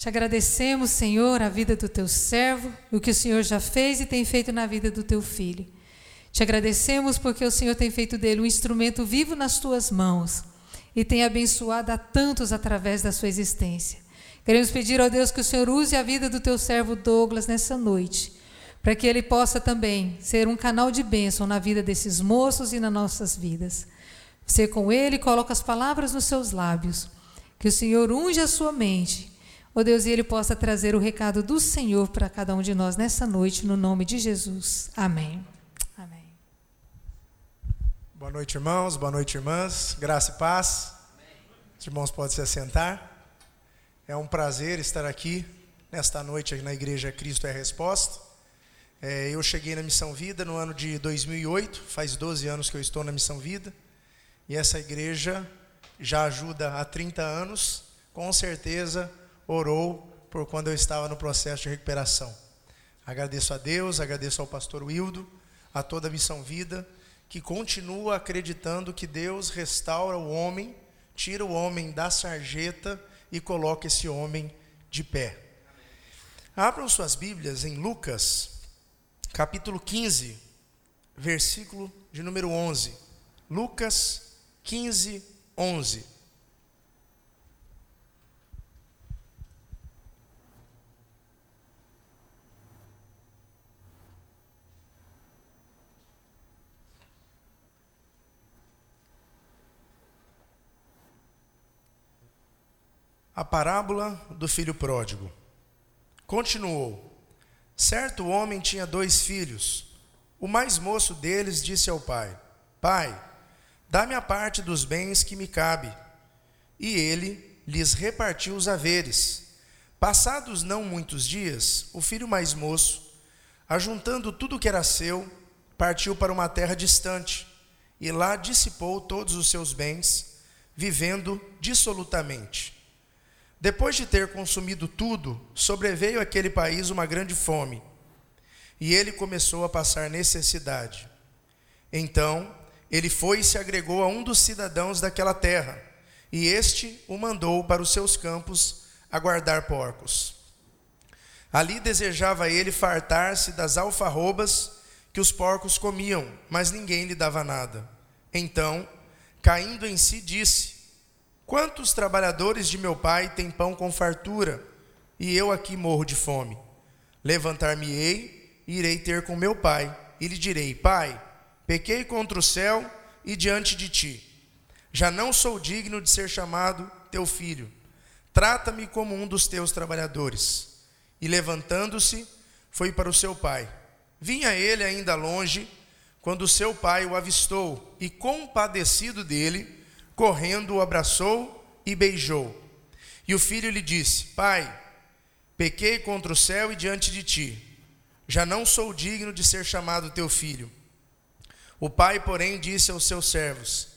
Te agradecemos, Senhor, a vida do teu servo, o que o Senhor já fez e tem feito na vida do teu filho. Te agradecemos porque o Senhor tem feito dele um instrumento vivo nas tuas mãos e tem abençoado a tantos através da sua existência. Queremos pedir ao Deus que o Senhor use a vida do teu servo Douglas nessa noite, para que ele possa também ser um canal de bênção na vida desses moços e nas nossas vidas. Ser com ele, coloca as palavras nos seus lábios, que o Senhor unge a sua mente, ó Deus, e ele possa trazer o recado do Senhor para cada um de nós nessa noite, no nome de Jesus. Amém. Amém. Boa noite, irmãos, boa noite, irmãs, graça e paz. Os irmãos podem se assentar. É um prazer estar aqui nesta noite na Igreja Cristo é a Resposta. É, eu cheguei na Missão Vida no ano de 2008, faz 12 anos que eu estou na Missão Vida, e essa igreja já ajuda há 30 anos, com certeza orou por quando eu estava no processo de recuperação. Agradeço a Deus, agradeço ao pastor Wildo, a toda a Missão Vida, que continua acreditando que Deus restaura o homem, tira o homem da sarjeta e coloca esse homem de pé. Abram suas Bíblias em Lucas, capítulo 15, versículo de número 11. Lucas 15, 11. A parábola do filho pródigo. Continuou: Certo homem tinha dois filhos. O mais moço deles disse ao pai: Pai, dá-me a parte dos bens que me cabe. E ele lhes repartiu os haveres. Passados não muitos dias, o filho mais moço, ajuntando tudo o que era seu, partiu para uma terra distante e lá dissipou todos os seus bens, vivendo dissolutamente. Depois de ter consumido tudo, sobreveio àquele país uma grande fome, e ele começou a passar necessidade. Então, ele foi e se agregou a um dos cidadãos daquela terra, e este o mandou para os seus campos a guardar porcos. Ali desejava ele fartar-se das alfarrobas que os porcos comiam, mas ninguém lhe dava nada. Então, caindo em si, disse: Quantos trabalhadores de meu pai têm pão com fartura, e eu aqui morro de fome? Levantar-me-ei e irei ter com meu pai, e lhe direi: Pai, pequei contra o céu e diante de ti. Já não sou digno de ser chamado teu filho. Trata-me como um dos teus trabalhadores. E levantando-se, foi para o seu pai. Vinha ele ainda longe, quando seu pai o avistou, e compadecido dele, correndo, o abraçou e beijou. E o filho lhe disse: Pai, pequei contra o céu e diante de ti. Já não sou digno de ser chamado teu filho. O pai, porém, disse aos seus servos: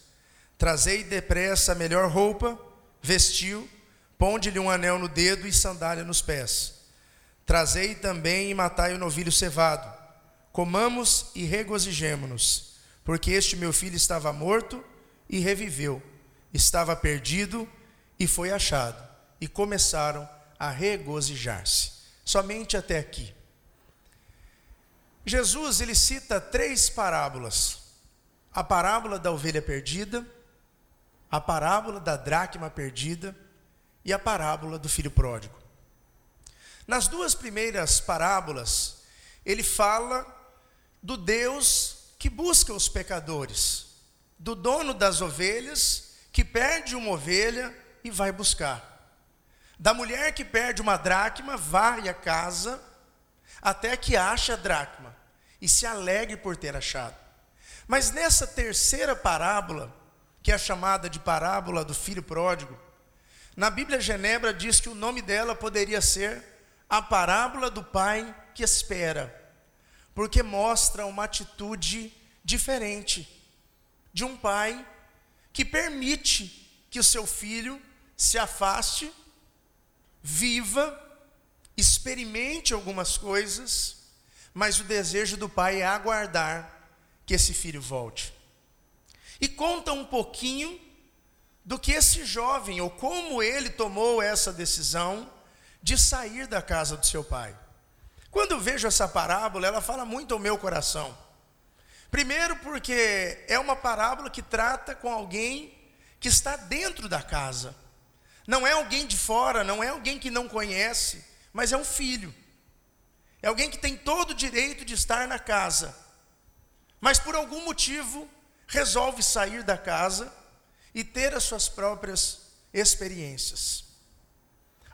Trazei depressa a melhor roupa, vestiu, ponde-lhe um anel no dedo e sandália nos pés. Trazei também e matai o novilho cevado. Comamos e regozijemo-nos, porque este meu filho estava morto e reviveu estava perdido e foi achado, e começaram a regozijar-se. Somente até aqui. Jesus ele cita três parábolas: a parábola da ovelha perdida, a parábola da dracma perdida e a parábola do filho pródigo. Nas duas primeiras parábolas, ele fala do Deus que busca os pecadores, do dono das ovelhas que perde uma ovelha e vai buscar. Da mulher que perde uma dracma, vai à casa até que acha a dracma e se alegre por ter achado. Mas nessa terceira parábola, que é chamada de parábola do filho pródigo, na Bíblia Genebra diz que o nome dela poderia ser a parábola do pai que espera, porque mostra uma atitude diferente de um pai que permite que o seu filho se afaste, viva, experimente algumas coisas, mas o desejo do pai é aguardar que esse filho volte. E conta um pouquinho do que esse jovem, ou como ele tomou essa decisão de sair da casa do seu pai. Quando eu vejo essa parábola, ela fala muito ao meu coração. Primeiro, porque é uma parábola que trata com alguém que está dentro da casa. Não é alguém de fora, não é alguém que não conhece, mas é um filho. É alguém que tem todo o direito de estar na casa, mas por algum motivo resolve sair da casa e ter as suas próprias experiências.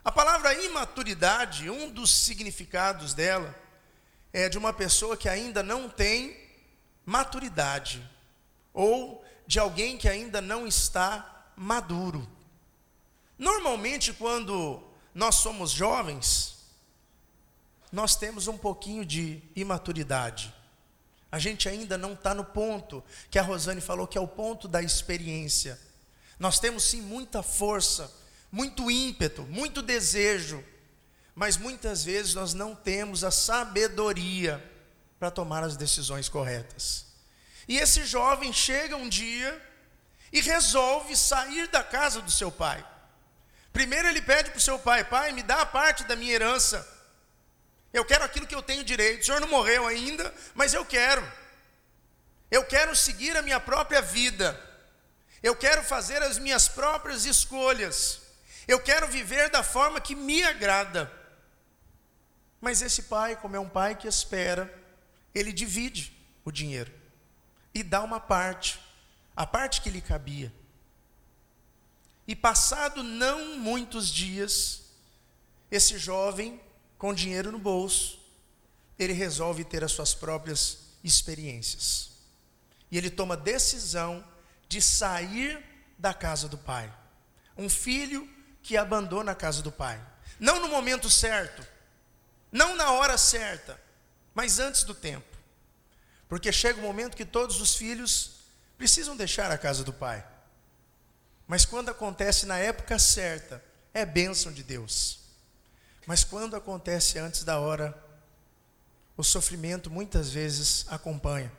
A palavra imaturidade, um dos significados dela, é de uma pessoa que ainda não tem maturidade, ou de alguém que ainda não está maduro. Normalmente, quando nós somos jovens, nós temos um pouquinho de imaturidade. A gente ainda não está no ponto que a Rosane falou que é o ponto da experiência. Nós temos sim muita força, muito ímpeto, muito desejo, mas muitas vezes nós não temos a sabedoria para tomar as decisões corretas. E esse jovem chega um dia e resolve sair da casa do seu pai. Primeiro ele pede para o seu pai: Pai, me dá a parte da minha herança. Eu quero aquilo que eu tenho direito. O senhor não morreu ainda, mas eu quero. Eu quero seguir a minha própria vida. Eu quero fazer as minhas próprias escolhas. Eu quero viver da forma que me agrada. Mas esse pai, como é um pai que espera, ele divide o dinheiro e dá uma parte, a parte que lhe cabia. E passado não muitos dias, esse jovem com dinheiro no bolso, ele resolve ter as suas próprias experiências. E ele toma decisão de sair da casa do pai. Um filho que abandona a casa do pai. Não no momento certo, não na hora certa, mas antes do tempo. Porque chega o momento que todos os filhos precisam deixar a casa do pai. Mas quando acontece na época certa, é bênção de Deus. Mas quando acontece antes da hora, o sofrimento muitas vezes acompanha.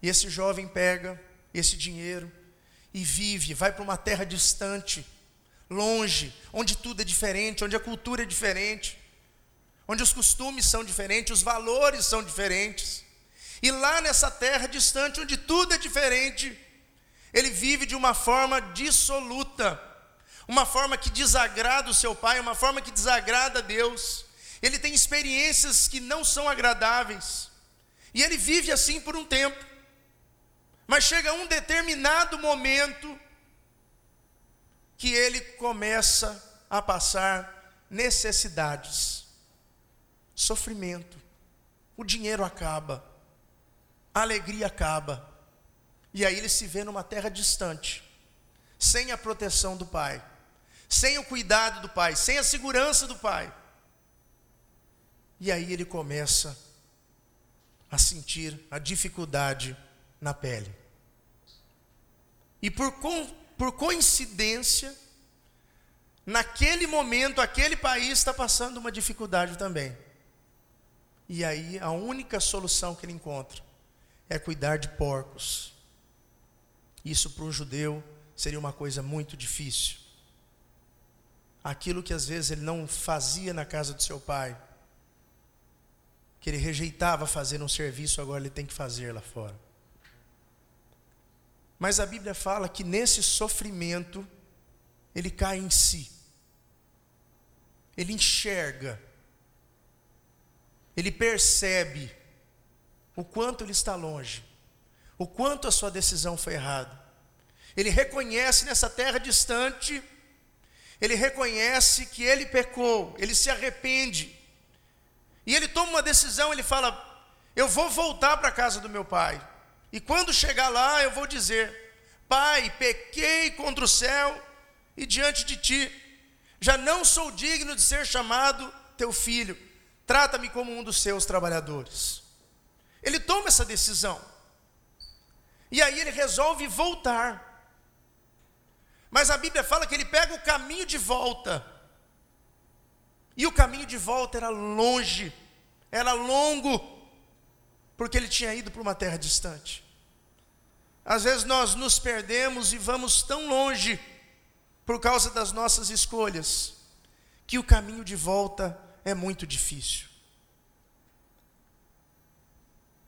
E esse jovem pega esse dinheiro e vive, vai para uma terra distante, longe, onde tudo é diferente, onde a cultura é diferente, onde os costumes são diferentes, os valores são diferentes. E lá nessa terra distante, onde tudo é diferente, ele vive de uma forma dissoluta uma forma que desagrada o seu pai, uma forma que desagrada a Deus. Ele tem experiências que não são agradáveis. E ele vive assim por um tempo. Mas chega um determinado momento que ele começa a passar necessidades, sofrimento. O dinheiro acaba, a alegria acaba. E aí ele se vê numa terra distante, sem a proteção do pai sem o cuidado do pai, sem a segurança do pai. E aí ele começa a sentir a dificuldade na pele. E por, por coincidência, naquele momento, aquele país está passando uma dificuldade também. E aí a única solução que ele encontra é cuidar de porcos. Isso para um judeu seria uma coisa muito difícil aquilo que às vezes ele não fazia na casa do seu pai, que ele rejeitava fazer um serviço, agora ele tem que fazer lá fora. Mas a Bíblia fala que nesse sofrimento, ele cai em si, ele enxerga, ele percebe o quanto ele está longe, o quanto a sua decisão foi errada. Ele reconhece nessa terra distante ele reconhece que ele pecou, ele se arrepende. E ele toma uma decisão, ele fala: Eu vou voltar para a casa do meu pai. E quando chegar lá, eu vou dizer: Pai, pequei contra o céu e diante de ti. Já não sou digno de ser chamado teu filho. Trata-me como um dos seus trabalhadores. Ele toma essa decisão. E aí ele resolve voltar. Mas a Bíblia fala que ele pega o caminho de volta. E o caminho de volta era longe, era longo, porque ele tinha ido para uma terra distante. Às vezes nós nos perdemos e vamos tão longe por causa das nossas escolhas, que o caminho de volta é muito difícil.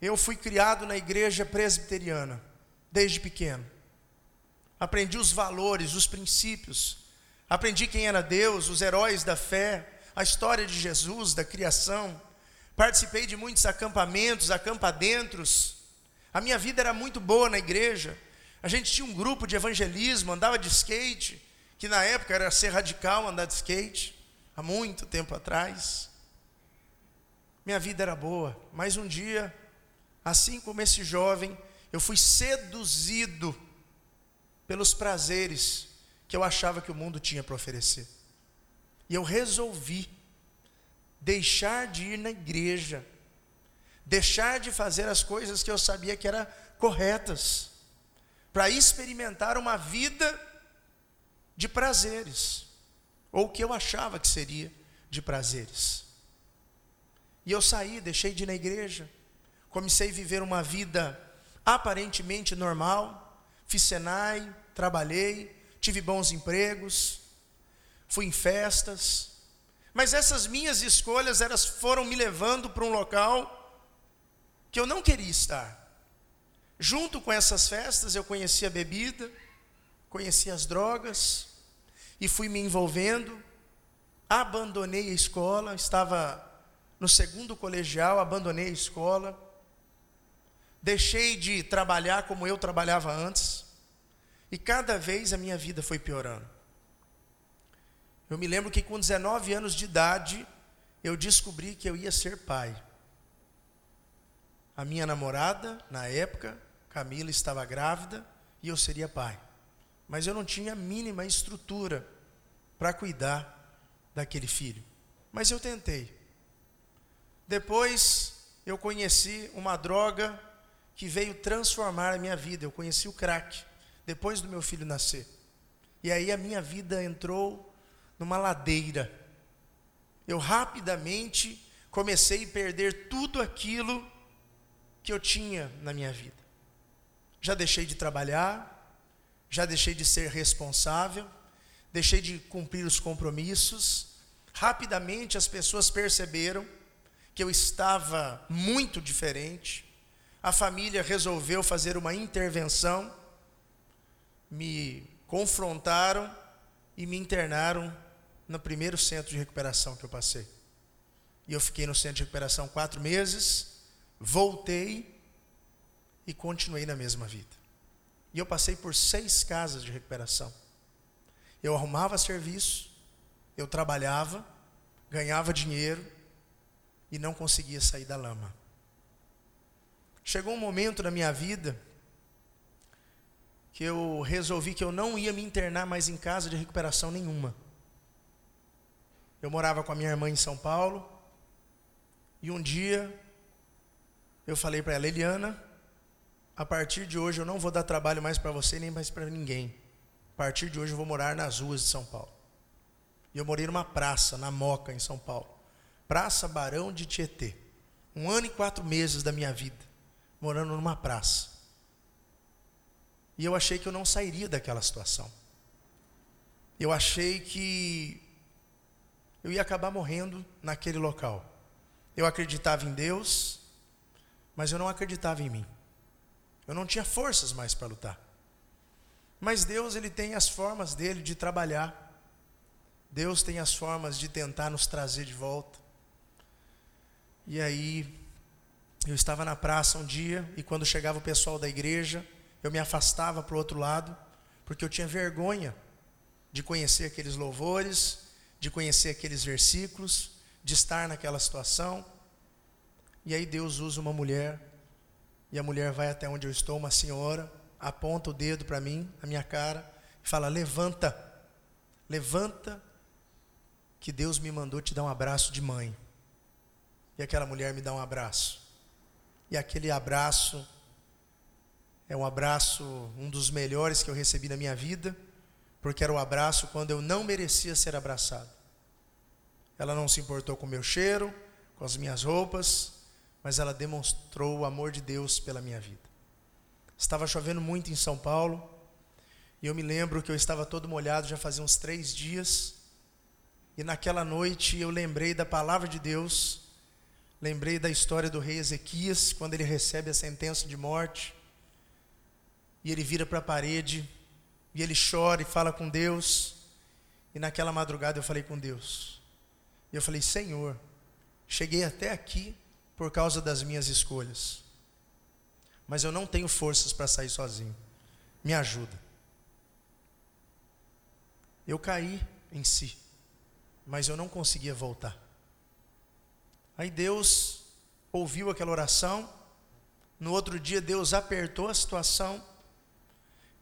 Eu fui criado na igreja presbiteriana, desde pequeno. Aprendi os valores, os princípios. Aprendi quem era Deus, os heróis da fé, a história de Jesus, da criação. Participei de muitos acampamentos, acampadentros. A minha vida era muito boa na igreja. A gente tinha um grupo de evangelismo, andava de skate, que na época era ser radical andar de skate, há muito tempo atrás. Minha vida era boa, mas um dia Assim como esse jovem, eu fui seduzido pelos prazeres que eu achava que o mundo tinha para oferecer. E eu resolvi deixar de ir na igreja, deixar de fazer as coisas que eu sabia que eram corretas, para experimentar uma vida de prazeres, ou o que eu achava que seria de prazeres. E eu saí, deixei de ir na igreja, comecei a viver uma vida aparentemente normal, fiz Senai, trabalhei, tive bons empregos, fui em festas, mas essas minhas escolhas elas foram me levando para um local que eu não queria estar. Junto com essas festas eu conheci a bebida, conheci as drogas e fui me envolvendo. Abandonei a escola, estava no segundo colegial, abandonei a escola deixei de trabalhar como eu trabalhava antes, e cada vez a minha vida foi piorando. Eu me lembro que com 19 anos de idade, eu descobri que eu ia ser pai. A minha namorada, na época, Camila, estava grávida e eu seria pai. Mas eu não tinha a mínima estrutura para cuidar daquele filho. Mas eu tentei. Depois eu conheci uma droga que veio transformar a minha vida. Eu conheci o crack depois do meu filho nascer. E aí a minha vida entrou numa ladeira. Eu rapidamente comecei a perder tudo aquilo que eu tinha na minha vida. Já deixei de trabalhar, já deixei de ser responsável, deixei de cumprir os compromissos. Rapidamente as pessoas perceberam que eu estava muito diferente a família resolveu fazer uma intervenção, me confrontaram e me internaram no primeiro centro de recuperação que eu passei. E eu fiquei no centro de recuperação quatro meses, voltei e continuei na mesma vida. E eu passei por seis casas de recuperação. Eu arrumava serviço, eu trabalhava, ganhava dinheiro e não conseguia sair da lama. Chegou um momento na minha vida que eu resolvi que eu não ia me internar mais em casa de recuperação nenhuma. Eu morava com a minha irmã em São Paulo, e um dia eu falei para ela, Eliana, a partir de hoje eu não vou dar trabalho mais para você nem mais para ninguém. A partir de hoje eu vou morar nas ruas de São Paulo. E eu morei numa praça, na Moca, em São Paulo. Praça Barão de Tietê. Um ano e quatro meses da minha vida morando numa praça. E eu achei que eu não sairia daquela situação. Eu achei que eu ia acabar morrendo naquele local. Eu acreditava em Deus, mas eu não acreditava em mim. Eu não tinha forças mais para lutar. Mas Deus, ele tem as formas dele de trabalhar. Deus tem as formas de tentar nos trazer de volta. E aí eu estava na praça um dia e quando chegava o pessoal da igreja, eu me afastava para o outro lado, porque eu tinha vergonha de conhecer aqueles louvores, de conhecer aqueles versículos, de estar naquela situação. E aí Deus usa uma mulher, e a mulher vai até onde eu estou, uma senhora, aponta o dedo para mim, na minha cara, e fala: Levanta, levanta, que Deus me mandou te dar um abraço de mãe. E aquela mulher me dá um abraço. E aquele abraço é um abraço, um dos melhores que eu recebi na minha vida, porque era o abraço quando eu não merecia ser abraçado. Ela não se importou com o meu cheiro, com as minhas roupas, mas ela demonstrou o amor de Deus pela minha vida. Estava chovendo muito em São Paulo, e eu me lembro que eu estava todo molhado já fazia uns três dias, E naquela noite eu lembrei da palavra de Deus, lembrei da história do rei Ezequias, quando ele recebe a sentença de morte, e ele vira para a parede, e ele chora e fala com Deus. E naquela madrugada eu falei com Deus. E eu falei: Senhor, cheguei até aqui por causa das minhas escolhas, mas eu não tenho forças para sair sozinho. Me ajuda. Eu caí em si mas eu não conseguia voltar. Aí Deus ouviu aquela oração, no outro dia Deus apertou a situação,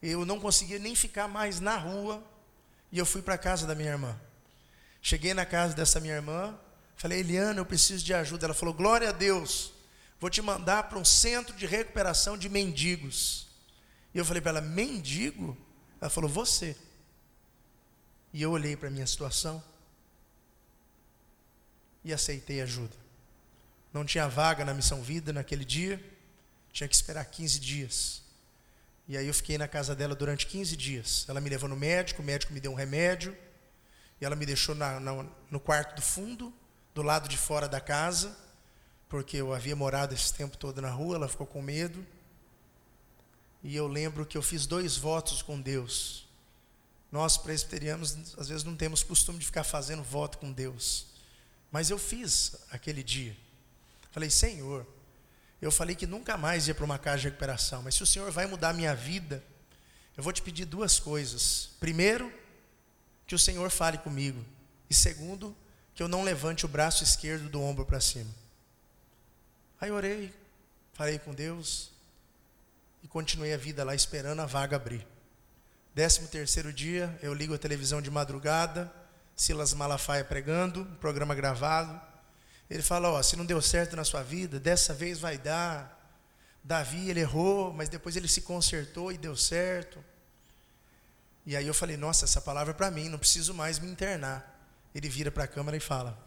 eu não conseguia nem ficar mais na rua, e eu fui para a casa da minha irmã. Cheguei na casa dessa minha irmã, falei, Eliana, eu preciso de ajuda. Ela falou, glória a Deus, vou te mandar para um centro de recuperação de mendigos. E eu falei para ela, mendigo? Ela falou, você. E eu olhei para a minha situação, e aceitei ajuda. Não tinha vaga na Missão Vida naquele dia, tinha que esperar 15 dias. E aí eu fiquei na casa dela durante 15 dias. Ela me levou no médico, o médico me deu um remédio, e ela me deixou na, na, no quarto do fundo, do lado de fora da casa, porque eu havia morado esse tempo todo na rua, ela ficou com medo. E eu lembro que eu fiz dois votos com Deus. Nós presbiterianos, às vezes, não temos costume de ficar fazendo voto com Deus. Mas eu fiz aquele dia. Falei, Senhor, eu falei que nunca mais ia para uma casa de recuperação, mas se o Senhor vai mudar a minha vida, eu vou te pedir duas coisas. Primeiro, que o Senhor fale comigo. E segundo, que eu não levante o braço esquerdo do ombro para cima. Aí orei, falei com Deus e continuei a vida lá esperando a vaga abrir. Décimo terceiro dia, eu ligo a televisão de madrugada, Silas Malafaia pregando, um programa gravado. Ele fala: Ó, se não deu certo na sua vida, dessa vez vai dar. Davi, ele errou, mas depois ele se consertou e deu certo. E aí eu falei: Nossa, essa palavra é para mim, não preciso mais me internar. Ele vira para a câmera e fala: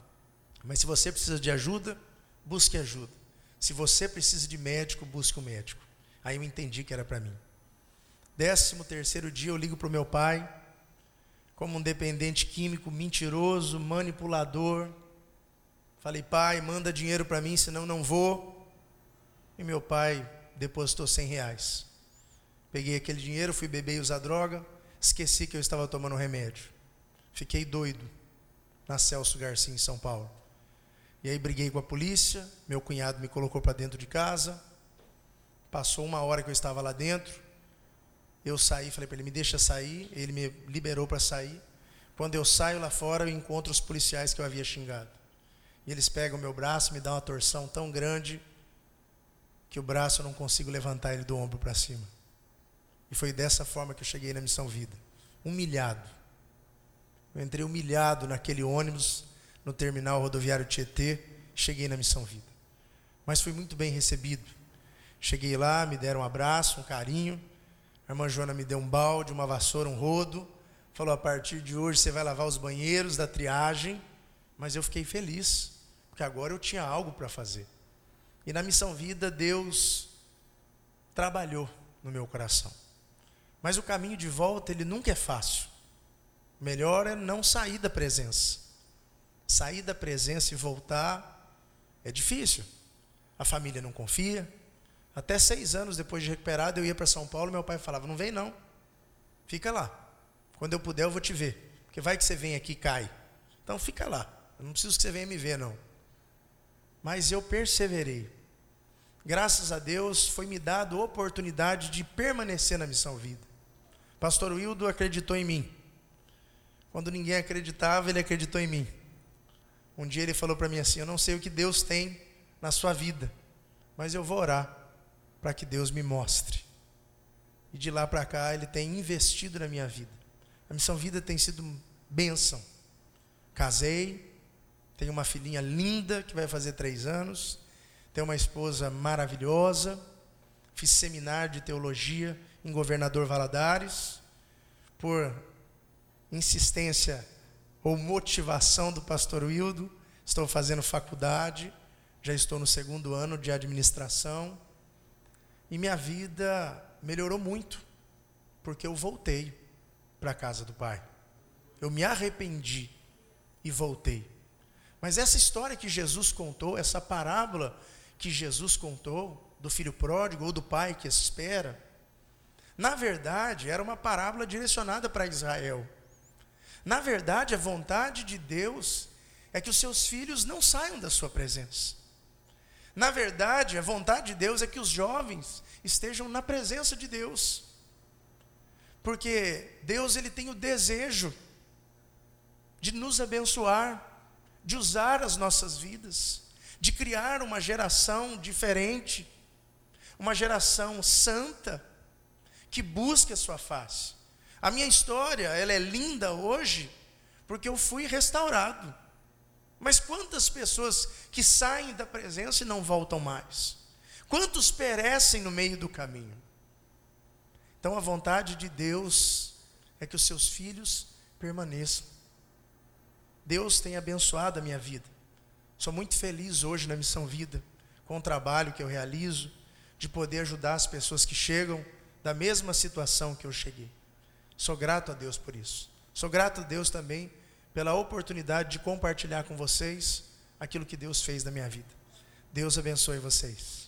Mas se você precisa de ajuda, busque ajuda. Se você precisa de médico, busque um médico. Aí eu entendi que era para mim. Décimo terceiro dia eu ligo para o meu pai como um dependente químico mentiroso, manipulador. Falei, pai, manda dinheiro para mim, senão não vou. E meu pai depositou 100 reais. Peguei aquele dinheiro, fui beber e usar droga, esqueci que eu estava tomando remédio. Fiquei doido na Celso Garcia, em São Paulo. E aí briguei com a polícia, meu cunhado me colocou para dentro de casa. Passou uma hora que eu estava lá dentro. Eu saí, falei para ele, me deixa sair. Ele me liberou para sair. Quando eu saio lá fora, eu encontro os policiais que eu havia xingado. E eles pegam meu braço, me dão uma torção tão grande que o braço eu não consigo levantar ele do ombro para cima. E foi dessa forma que eu cheguei na Missão Vida. Humilhado. Eu entrei humilhado naquele ônibus, no terminal rodoviário Tietê, cheguei na Missão Vida. Mas fui muito bem recebido. Cheguei lá, me deram um abraço, um carinho. A irmã Joana me deu um balde, uma vassoura, um rodo. Falou: a partir de hoje você vai lavar os banheiros da triagem. Mas eu fiquei feliz, porque agora eu tinha algo para fazer. E na missão vida, Deus trabalhou no meu coração. Mas o caminho de volta, ele nunca é fácil. Melhor é não sair da presença. Sair da presença e voltar é difícil. A família não confia, até seis anos depois de recuperado, eu ia para São Paulo meu pai falava: Não vem não, fica lá. Quando eu puder, eu vou te ver. Porque vai que você vem aqui e cai. Então fica lá. Eu não preciso que você venha me ver, não. Mas eu perseverei. Graças a Deus, foi me dado a oportunidade de permanecer na missão vida. Pastor Wildo acreditou em mim. Quando ninguém acreditava, ele acreditou em mim. Um dia ele falou para mim assim: Eu não sei o que Deus tem na sua vida, mas eu vou orar para que Deus me mostre. E de lá para cá ele tem investido na minha vida. A missão vida tem sido bênção. Casei, tenho uma filhinha linda que vai fazer três anos, tenho uma esposa maravilhosa, fiz seminário de teologia em Governador Valadares, por insistência ou motivação do pastor Wildo, estou fazendo faculdade, já estou no segundo ano de administração. E minha vida melhorou muito, porque eu voltei para a casa do Pai. Eu me arrependi e voltei. Mas essa história que Jesus contou, essa parábola que Jesus contou do filho pródigo ou do pai que espera, na verdade era uma parábola direcionada para Israel. Na verdade, a vontade de Deus é que os seus filhos não saiam da sua presença. Na verdade, a vontade de Deus é que os jovens estejam na presença de Deus. Porque Deus ele tem o desejo de nos abençoar, de usar as nossas vidas, de criar uma geração diferente, uma geração santa que busque a sua face. A minha história, ela é linda hoje porque eu fui restaurado. Mas quantas pessoas que saem da presença e não voltam mais? Quantos perecem no meio do caminho? Então a vontade de Deus é que os seus filhos permaneçam. Deus tem abençoado a minha vida. Sou muito feliz hoje na Missão Vida, com o trabalho que eu realizo, de poder ajudar as pessoas que chegam da mesma situação que eu cheguei. Sou grato a Deus por isso. Sou grato a Deus também pela oportunidade de compartilhar com vocês aquilo que Deus fez na minha vida. Deus abençoe vocês.